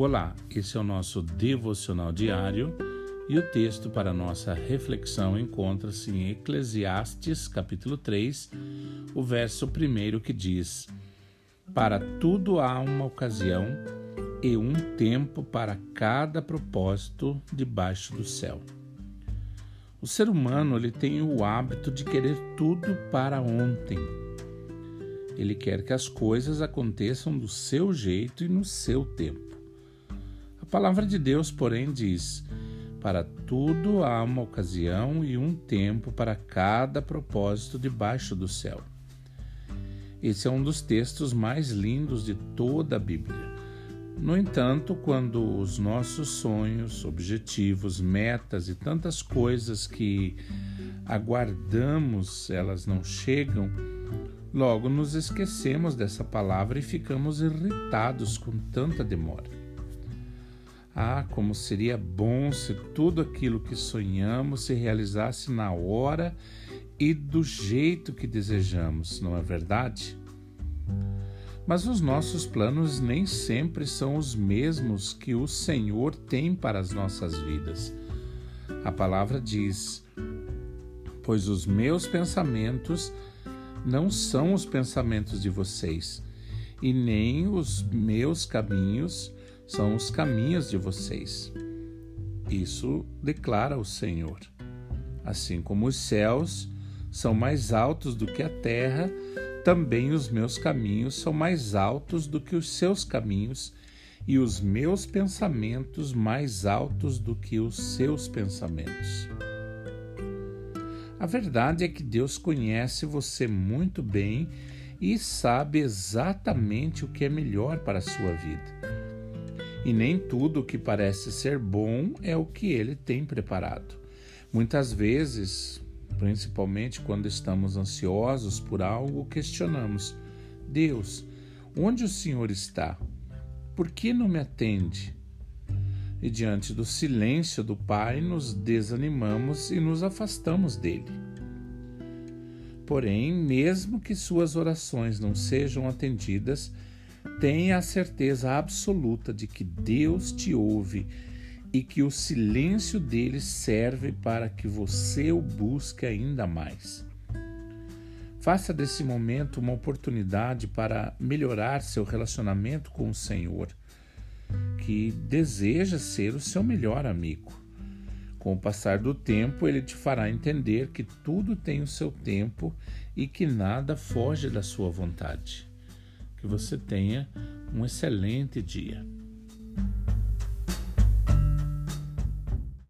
Olá, esse é o nosso devocional diário e o texto para nossa reflexão encontra-se em Eclesiastes, capítulo 3, o verso 1 que diz: Para tudo há uma ocasião e um tempo para cada propósito debaixo do céu. O ser humano ele tem o hábito de querer tudo para ontem. Ele quer que as coisas aconteçam do seu jeito e no seu tempo. Palavra de Deus, porém, diz: Para tudo há uma ocasião e um tempo para cada propósito debaixo do céu. Esse é um dos textos mais lindos de toda a Bíblia. No entanto, quando os nossos sonhos, objetivos, metas e tantas coisas que aguardamos, elas não chegam, logo nos esquecemos dessa palavra e ficamos irritados com tanta demora. Ah, como seria bom se tudo aquilo que sonhamos se realizasse na hora e do jeito que desejamos, não é verdade? Mas os nossos planos nem sempre são os mesmos que o Senhor tem para as nossas vidas. A palavra diz: Pois os meus pensamentos não são os pensamentos de vocês, e nem os meus caminhos são os caminhos de vocês. Isso declara o Senhor. Assim como os céus são mais altos do que a terra, também os meus caminhos são mais altos do que os seus caminhos, e os meus pensamentos mais altos do que os seus pensamentos. A verdade é que Deus conhece você muito bem e sabe exatamente o que é melhor para a sua vida e nem tudo o que parece ser bom é o que ele tem preparado. Muitas vezes, principalmente quando estamos ansiosos por algo, questionamos: Deus, onde o Senhor está? Por que não me atende? E diante do silêncio do Pai, nos desanimamos e nos afastamos dele. Porém, mesmo que suas orações não sejam atendidas, Tenha a certeza absoluta de que Deus te ouve e que o silêncio dele serve para que você o busque ainda mais. Faça desse momento uma oportunidade para melhorar seu relacionamento com o Senhor, que deseja ser o seu melhor amigo. Com o passar do tempo, ele te fará entender que tudo tem o seu tempo e que nada foge da sua vontade. Que você tenha um excelente dia.